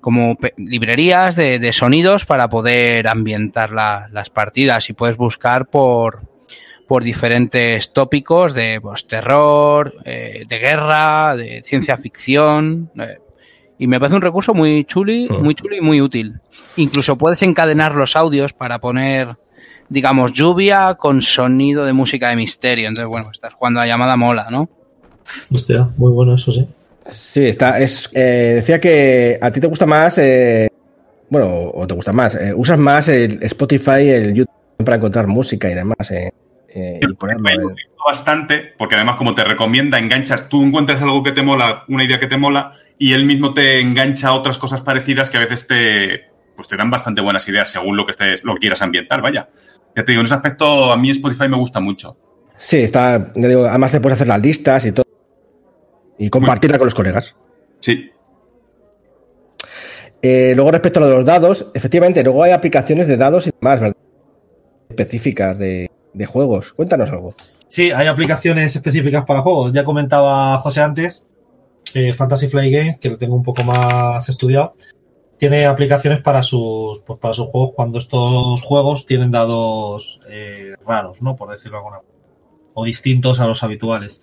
como librerías de, de sonidos para poder ambientar la- las partidas y puedes buscar por, por diferentes tópicos de pues, terror, eh, de guerra, de ciencia ficción. eh, y me parece un recurso muy chuli, muy chulo y muy útil. Incluso puedes encadenar los audios para poner, digamos, lluvia con sonido de música de misterio. Entonces, bueno, estás jugando la llamada mola, ¿no? Hostia, muy bueno eso, sí. Sí, está. Es, eh, decía que a ti te gusta más. eh, bueno, o te gusta más. eh, usas más el Spotify, el YouTube para encontrar música y demás. eh, eh, y ponerlo. Me en- gusta bastante, porque además como te recomienda, enganchas, tú encuentras algo que te mola, una idea que te mola, y él mismo te engancha a otras cosas parecidas que a veces te, pues te dan bastante buenas ideas según lo que estés, lo que quieras ambientar, vaya. Ya te digo, en ese aspecto a mí Spotify me gusta mucho. Sí, está. ya digo, además te puedes hacer las listas y todo. Y compartirla con los colegas. Sí. Eh, luego, respecto a lo de los dados, efectivamente, luego hay aplicaciones de dados y demás, ¿verdad? Específicas de, de juegos. Cuéntanos algo. Sí, hay aplicaciones específicas para juegos. Ya comentaba José antes, eh, Fantasy Flight Games, que lo tengo un poco más estudiado, tiene aplicaciones para sus, pues para sus juegos cuando estos juegos tienen dados eh, raros, ¿no? Por decirlo de alguna manera. O distintos a los habituales.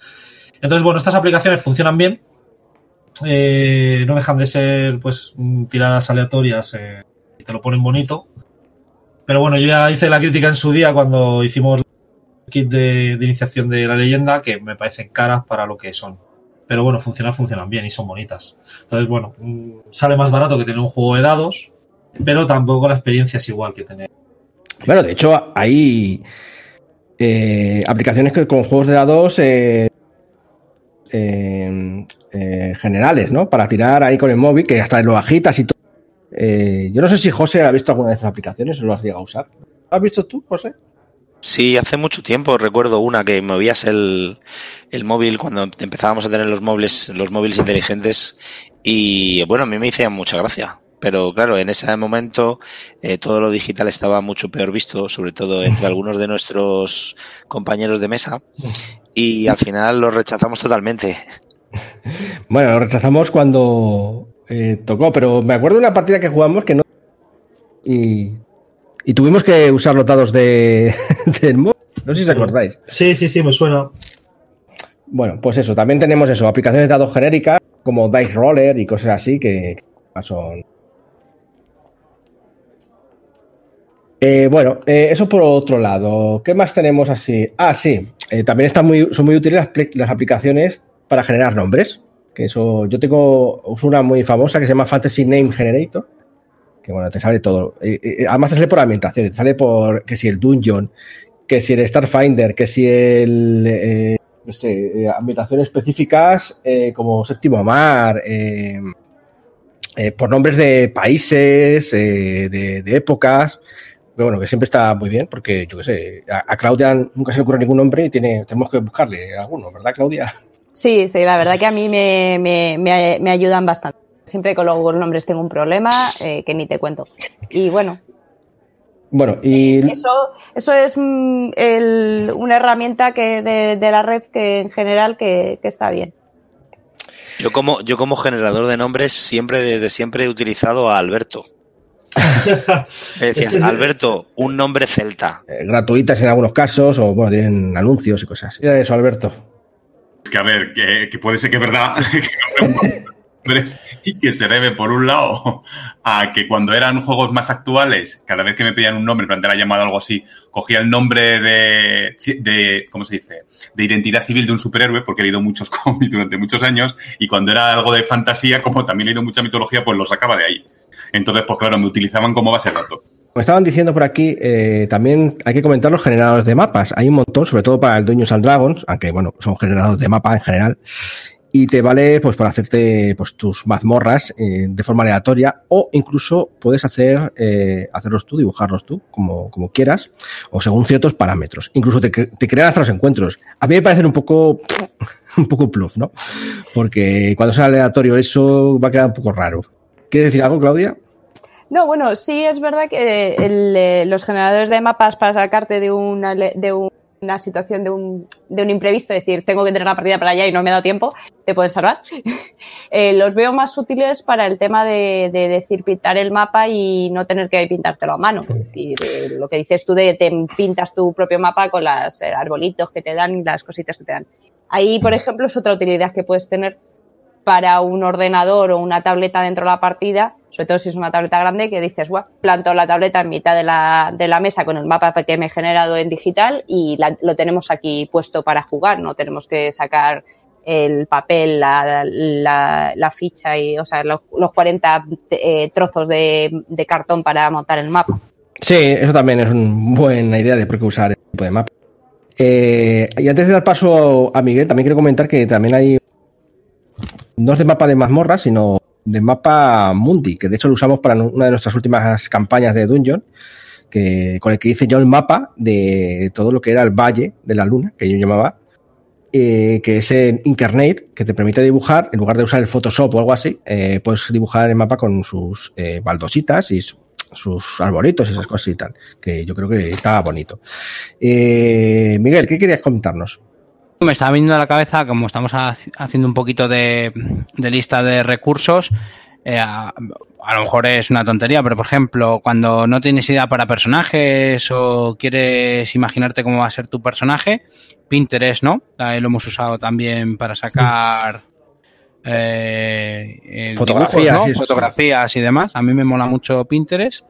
Entonces, bueno, estas aplicaciones funcionan bien. Eh, no dejan de ser, pues, tiradas aleatorias eh, y te lo ponen bonito. Pero bueno, yo ya hice la crítica en su día cuando hicimos kit de, de iniciación de la leyenda que me parecen caras para lo que son. Pero bueno, funcionan, funcionan bien y son bonitas. Entonces, bueno, mm, sale más barato que tener un juego de dados, pero tampoco la experiencia es igual que tener. Bueno, de hecho, hay eh, aplicaciones que con juegos de dados eh, eh, eh, generales, ¿no? Para tirar ahí con el móvil, que hasta lo agitas y todo. Eh, yo no sé si José ha visto alguna de estas aplicaciones o lo has llegado a usar. ¿Lo has visto tú, José? Sí, hace mucho tiempo recuerdo una que movías el, el móvil cuando empezábamos a tener los móviles, los móviles inteligentes y bueno, a mí me hacía mucha gracia. Pero claro, en ese momento eh, todo lo digital estaba mucho peor visto, sobre todo entre algunos de nuestros compañeros de mesa y al final lo rechazamos totalmente. Bueno, lo rechazamos cuando eh, tocó, pero me acuerdo de una partida que jugamos que no... Y, y tuvimos que usar los dados de, móvil. No sé si os acordáis. Sí, sí, sí, me suena. Bueno, pues eso, también tenemos eso, aplicaciones de dados genéricas como Dice Roller y cosas así que son... Eh, bueno, eh, eso por otro lado. ¿Qué más tenemos así? Ah, sí, eh, también están muy, son muy útiles las, las, aplicaciones para generar nombres. Que eso, yo tengo una muy famosa que se llama Fantasy Name Generator. Que bueno, te sale todo. además te sale por ambientación, te sale por que si el Dungeon, que si el Starfinder, que si el no sé, ambientaciones específicas como Séptimo Mar, eh, por nombres de países, de, de, épocas. Pero bueno, que siempre está muy bien, porque yo qué sé, a, Claudia nunca se le ocurre ningún nombre y tiene, tenemos que buscarle alguno, ¿verdad, Claudia? Sí, sí, la verdad que a mí me, me, me ayudan bastante. Siempre con los nombres tengo un problema eh, que ni te cuento. Y bueno. Bueno, y. Eso, eso es el, una herramienta que de, de, la red que en general que, que está bien. Yo como, yo como generador de nombres siempre, desde siempre he utilizado a Alberto. Alberto, un nombre celta. Eh, gratuitas en algunos casos, o bueno, tienen anuncios y cosas. Mira eso, Alberto. Que a ver, que, que puede ser que es verdad y que se debe, por un lado, a que cuando eran juegos más actuales, cada vez que me pedían un nombre, en la llamada o algo así, cogía el nombre de, de, ¿cómo se dice?, de identidad civil de un superhéroe, porque he leído muchos cómics durante muchos años, y cuando era algo de fantasía, como también he leído mucha mitología, pues lo sacaba de ahí. Entonces, pues claro, me utilizaban como base de datos. Como estaban diciendo por aquí, eh, también hay que comentar los generadores de mapas. Hay un montón, sobre todo para el Dungeons and Dragons, aunque bueno, son generadores de mapa en general. Y te vale pues para hacerte pues tus mazmorras eh, de forma aleatoria o incluso puedes hacer eh, hacerlos tú, dibujarlos tú, como, como quieras, o según ciertos parámetros. Incluso te, te crean hasta los encuentros. A mí me parece un poco un poco bluff, ¿no? Porque cuando sea aleatorio eso va a quedar un poco raro. ¿Quieres decir algo, Claudia? No, bueno, sí es verdad que eh, los generadores de mapas para sacarte de una, de una situación de un, de un imprevisto, es decir, tengo que tener la partida para allá y no me ha dado tiempo, te pueden salvar. eh, los veo más útiles para el tema de, de, decir pintar el mapa y no tener que pintártelo a mano. Es decir, eh, lo que dices tú de te pintas tu propio mapa con los eh, arbolitos que te dan, las cositas que te dan. Ahí, por ejemplo, es otra utilidad que puedes tener para un ordenador o una tableta dentro de la partida, sobre todo si es una tableta grande, que dices, guau, planto la tableta en mitad de la, de la mesa con el mapa que me he generado en digital y lo tenemos aquí puesto para jugar, no tenemos que sacar el papel, la, la, ficha y, o sea, los, los 40 eh, trozos de, de, cartón para montar el mapa. Sí, eso también es una buena idea de por qué usar este tipo de mapa. Eh, y antes de dar paso a Miguel, también quiero comentar que también hay no es de mapa de mazmorra, sino de mapa Mundi, que de hecho lo usamos para una de nuestras últimas campañas de Dungeon, que, con el que hice yo el mapa de todo lo que era el Valle de la Luna, que yo llamaba, eh, que es en Incarnate, que te permite dibujar, en lugar de usar el Photoshop o algo así, eh, puedes dibujar el mapa con sus eh, baldositas y su, sus arbolitos y esas cosas y tal, que yo creo que estaba bonito. Miguel, ¿qué querías comentarnos? Me estaba viniendo a la cabeza, como estamos haciendo un poquito de, de lista de recursos, eh, a, a, lo mejor es una tontería, pero por ejemplo, cuando no tienes idea para personajes o quieres imaginarte cómo va a ser tu personaje, Pinterest, ¿no? Ahí lo hemos usado también para sacar eh, fotografías, dibujos, ¿no? fotografías y demás. A mí me mola mucho Pinterest.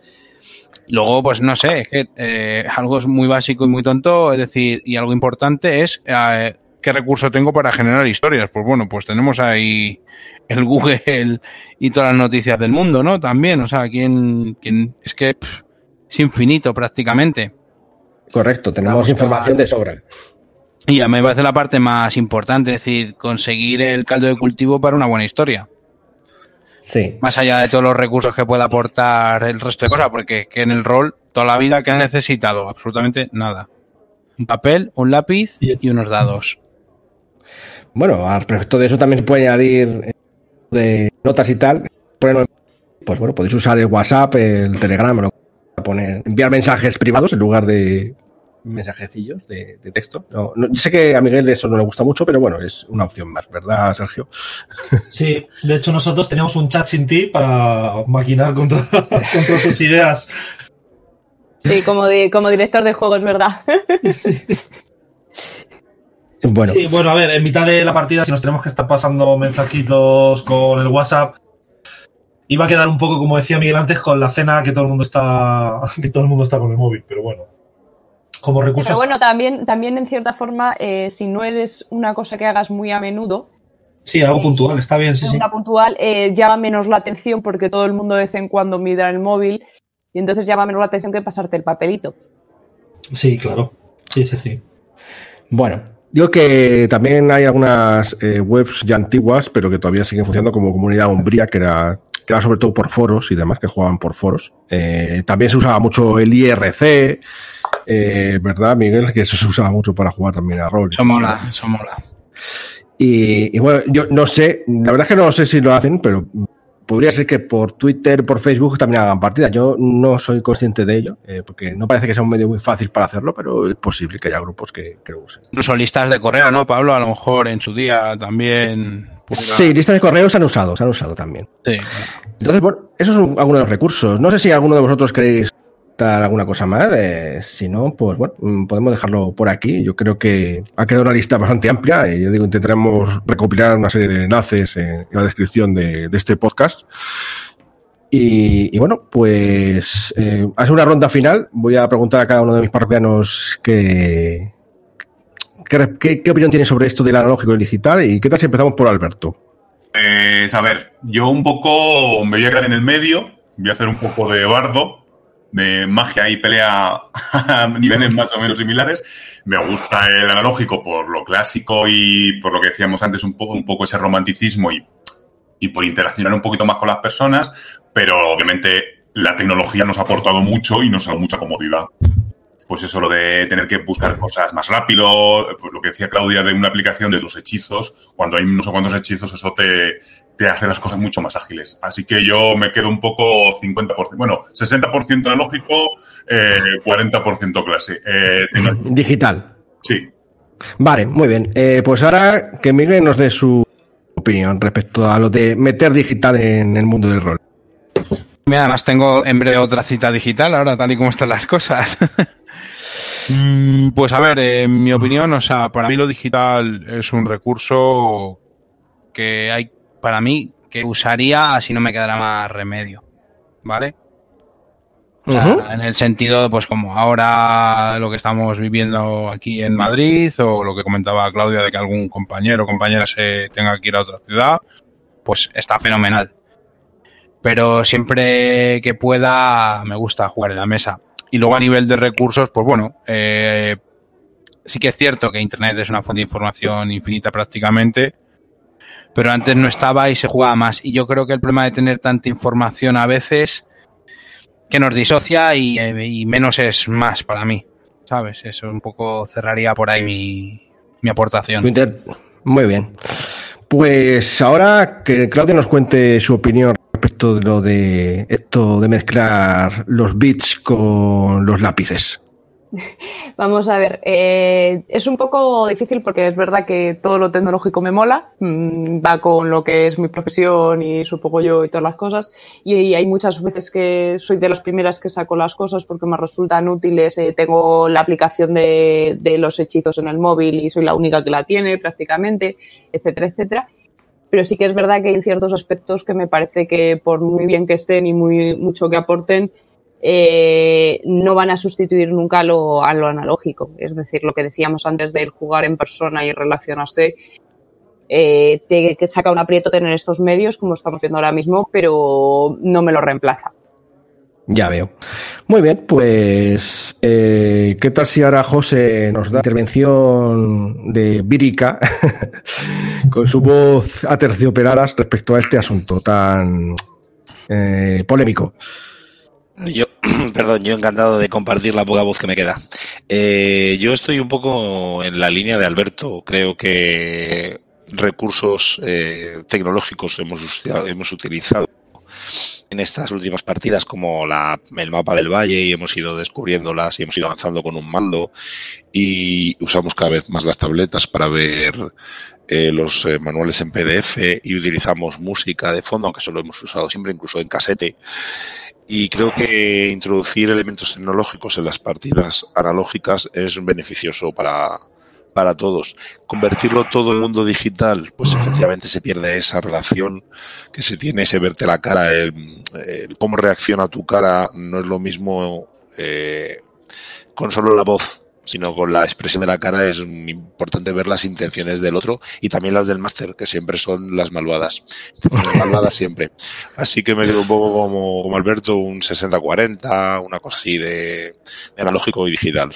Luego, pues no sé, es que eh, algo es muy básico y muy tonto, es decir, y algo importante es eh, qué recurso tengo para generar historias. Pues bueno, pues tenemos ahí el Google y todas las noticias del mundo, ¿no? También, o sea, quién, quién es que pff, es infinito prácticamente. Correcto, tenemos información de sobra. Y a mí me parece la parte más importante, es decir, conseguir el caldo de cultivo para una buena historia. Sí. Más allá de todos los recursos que pueda aportar el resto de cosas, porque que en el rol, toda la vida que han necesitado, absolutamente nada. Un papel, un lápiz y unos dados. Bueno, al respecto de eso también se puede añadir eh, de notas y tal. Pues bueno, podéis usar el WhatsApp, el Telegram, lo poner, enviar mensajes privados en lugar de mensajecillos de, de texto. No, no, yo sé que a Miguel eso no le gusta mucho, pero bueno, es una opción más, ¿verdad, Sergio? Sí, de hecho nosotros teníamos un chat sin ti para maquinar contra, contra tus ideas. Sí, como, de, como director de juegos, ¿verdad? Sí. Bueno. Sí, bueno, a ver, en mitad de la partida, si nos tenemos que estar pasando mensajitos con el WhatsApp, iba a quedar un poco, como decía Miguel antes, con la cena que todo el mundo está, que todo el mundo está con el móvil, pero bueno. Como recursos. Pero bueno, también, también en cierta forma, eh, si no eres una cosa que hagas muy a menudo. Sí, algo eh, puntual, está bien, sí, sí. puntual eh, llama menos la atención porque todo el mundo de vez en cuando mira el móvil y entonces llama menos la atención que pasarte el papelito. Sí, claro. Sí, sí, sí. Bueno, Digo que también hay algunas eh, webs ya antiguas, pero que todavía siguen funcionando como comunidad umbría, que era, que era sobre todo por foros y demás, que jugaban por foros. Eh, también se usaba mucho el IRC, eh, ¿verdad, Miguel? Que eso se usaba mucho para jugar también a rol. Eso mola, eso mola. Y, y, bueno, yo no sé, la verdad es que no sé si lo hacen, pero podría ser que por Twitter, por Facebook también hagan partida. Yo no soy consciente de ello, eh, porque no parece que sea un medio muy fácil para hacerlo, pero es posible que haya grupos que, que lo usen. Incluso listas de correo, ¿no, Pablo? A lo mejor en su día también. Sí, listas de correo se han usado, se han usado también. Sí. Entonces, bueno, esos son algunos de los recursos. No sé si alguno de vosotros queréis alguna cosa más. Eh, si no, pues bueno, mm, podemos dejarlo por aquí. Yo creo que ha quedado una lista bastante amplia. Y yo digo, intentaremos recopilar una serie de enlaces en la descripción de, este podcast. Y, bueno, pues eh, hace una ronda final. Voy a preguntar a cada uno de mis parroquianos qué, qué opinión tiene sobre esto del analógico y el digital. Y qué tal si empezamos por Alberto. Pues a ver, yo un poco me voy a quedar en el medio. Voy a hacer un poco de bardo de magia y pelea a niveles más o menos similares. Me gusta el analógico por lo clásico y por lo que decíamos antes, un poco, ese romanticismo y, y por interaccionar un poquito más con las personas, pero obviamente la tecnología nos ha aportado mucho y nos ha dado mucha comodidad. Pues eso, lo de tener que buscar cosas más rápido, pues lo que decía Claudia de una aplicación de los hechizos, cuando hay no sé cuántos hechizos, eso te, te hace las cosas mucho más ágiles. Así que yo me quedo un poco 50%, bueno, 60% analógico, eh, 40% clase. Eh, Digital. Sí. Vale, muy bien. Eh, pues ahora que Miguel nos dé su opinión respecto a lo de meter digital en el mundo del rol. Mira, además tengo en breve otra cita digital ahora, tal y como están las cosas. Mm, pues a ver, en mi opinión, o sea, para mí lo digital es un recurso que hay para mí que usaría si no me quedara más remedio. ¿Vale? O sea, uh -huh. en el sentido, pues como ahora lo que estamos viviendo aquí en Madrid, o lo que comentaba Claudia de que algún compañero o compañera se tenga que ir a otra ciudad, pues está fenomenal. Pero siempre que pueda, me gusta jugar en la mesa. Y luego a nivel de recursos, pues bueno, eh, sí que es cierto que Internet es una fuente de información infinita prácticamente, pero antes no estaba y se jugaba más. Y yo creo que el problema de tener tanta información a veces que nos disocia y, y menos es más para mí, ¿sabes? Eso un poco cerraría por ahí mi, mi aportación. Muy bien. Pues ahora que Claudia nos cuente su opinión respecto de lo de esto de mezclar los bits con los lápices. Vamos a ver, eh, es un poco difícil porque es verdad que todo lo tecnológico me mola, mmm, va con lo que es mi profesión y supongo yo y todas las cosas, y, y, hay muchas veces que soy de las primeras que saco las cosas porque me resultan útiles, eh, tengo la aplicación de, de los hechizos en el móvil y soy la única que la tiene prácticamente, etcétera, etcétera pero sí que es verdad que hay ciertos aspectos que me parece que por muy bien que estén y muy mucho que aporten, eh, no van a sustituir nunca lo, a lo analógico. Es decir, lo que decíamos antes del jugar en persona y relacionarse, eh, te que saca un aprieto tener estos medios, como estamos viendo ahora mismo, pero no me lo reemplaza. Ya veo. Muy bien, pues eh, ¿qué tal si ahora José nos da intervención de vírica con su voz aterciopelada respecto a este asunto tan eh, polémico? Yo, perdón, yo encantado de compartir la poca voz que me queda. Eh, yo estoy un poco en la línea de Alberto. Creo que recursos eh, tecnológicos hemos, hemos utilizado en estas últimas partidas como el mapa del valle y hemos ido descubriéndolas y hemos ido avanzando con un mando y usamos cada vez más las tabletas para ver eh, los eh, manuales en PDF y utilizamos música de fondo, aunque solo hemos usado siempre incluso en casete. Y creo que introducir elementos tecnológicos en las partidas analógicas es beneficioso para, para todos. Convertirlo todo en mundo digital, pues efectivamente se pierde esa relación que se tiene, ese verte la cara, el, cómo reacciona tu cara, no es lo mismo eh, con solo la voz, sino con la expresión de la cara es importante ver las intenciones del otro y también las del máster, que siempre son las malvadas. Las malvadas siempre. Así que me quedo un poco como, como Alberto, un 60-40, una cosa así de, de analógico y digital.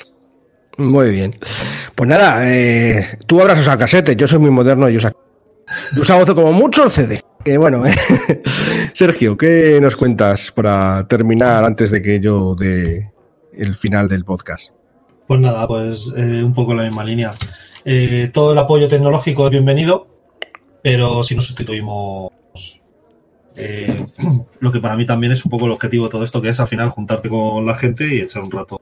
Muy bien. Pues nada, eh, tú habrás usado casete, yo soy muy moderno y uso, uso como mucho el CD. Que bueno, eh. Sergio, ¿qué nos cuentas para terminar antes de que yo dé el final del podcast? Pues nada, pues eh, un poco la misma línea. Eh, todo el apoyo tecnológico es bienvenido, pero si no sustituimos lo que para mí también es un poco el objetivo de todo esto, que es al final juntarte con la gente y echar un rato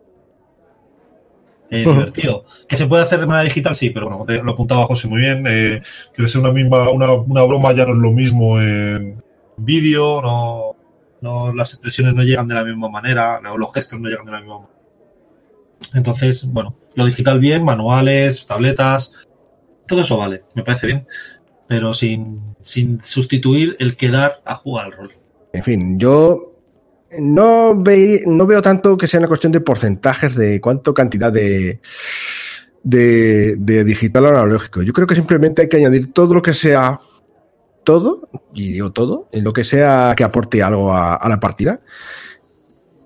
eh, divertido. ¿Que se puede hacer de manera digital? Sí, pero bueno, lo apuntaba José muy bien. Eh, que ser una misma, una, una, broma ya no es lo mismo en vídeo, no, no, las expresiones no llegan de la misma manera, los gestos no llegan de la misma manera. Entonces, bueno, lo digital bien, manuales, tabletas, todo eso vale, me parece bien. Pero sin, sin sustituir el quedar a jugar al rol. En fin, yo no, ve, no veo tanto que sea una cuestión de porcentajes de cuánto cantidad de, de, de digital analógico. Yo creo que simplemente hay que añadir todo lo que sea todo, y digo todo, en lo que sea que aporte algo a, la partida.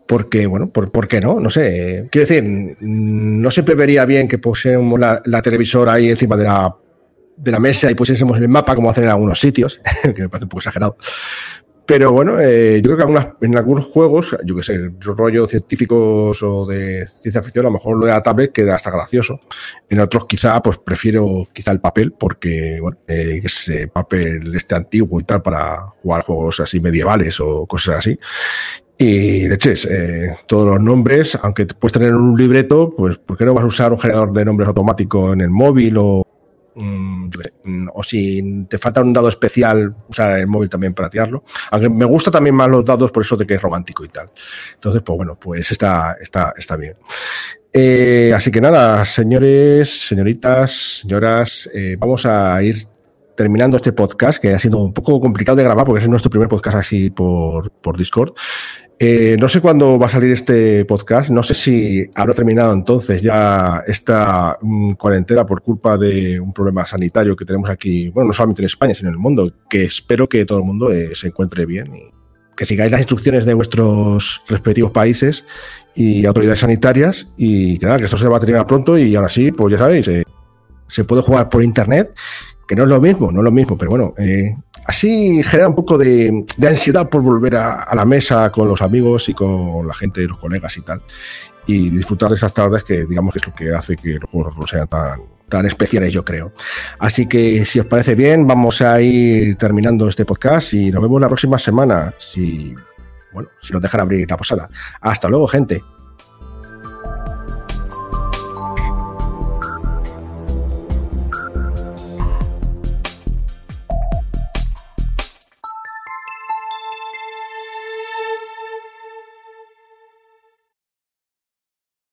Porque, bueno, por, ¿por, qué no? No sé. Quiero decir, no siempre vería bien que pusiéramos la, la televisora ahí encima de la, de la mesa y pusiésemos el mapa como hacen en algunos sitios, que me parece un poco exagerado. Pero bueno, eh, yo creo que en algunos juegos, yo que sé, rollos científicos o de ciencia ficción, a lo mejor lo de la tablet queda hasta gracioso. En otros quizá, pues prefiero quizá el papel, porque, bueno, eh, ese papel este antiguo y tal para jugar juegos así medievales o cosas así. Y de hecho, eh, todos los nombres, aunque puedes tener un libreto, pues ¿por qué no vas a usar un generador de nombres automático en el móvil o Mm, o si te falta un dado especial, usar el móvil también para tirarlo. Aunque me gusta también más los dados por eso de que es romántico y tal. Entonces, pues bueno, pues está, está, está bien. Eh, así que nada, señores, señoritas, señoras, eh, vamos a ir terminando este podcast, que ha sido un poco complicado de grabar porque es nuestro primer podcast así por, por Discord. Eh, no sé cuándo va a salir este podcast, no sé si habrá terminado entonces ya esta um, cuarentena por culpa de un problema sanitario que tenemos aquí, bueno, no solamente en España, sino en el mundo, que espero que todo el mundo eh, se encuentre bien y que sigáis las instrucciones de vuestros respectivos países y autoridades sanitarias y que nada, que esto se va a terminar pronto y ahora sí, pues ya sabéis, eh, se puede jugar por internet, que no es lo mismo, no es lo mismo, pero bueno, así genera un poco de, ansiedad por volver a, a, la mesa con los amigos y con la gente, los colegas y tal. Y disfrutar de esas tardes que digamos que es lo que hace que los juegos no sean tan, tan especiales, yo creo. Así que si os parece bien, vamos a ir terminando este podcast y nos vemos la próxima semana. Si, bueno, si nos dejan abrir la posada. Hasta luego, gente.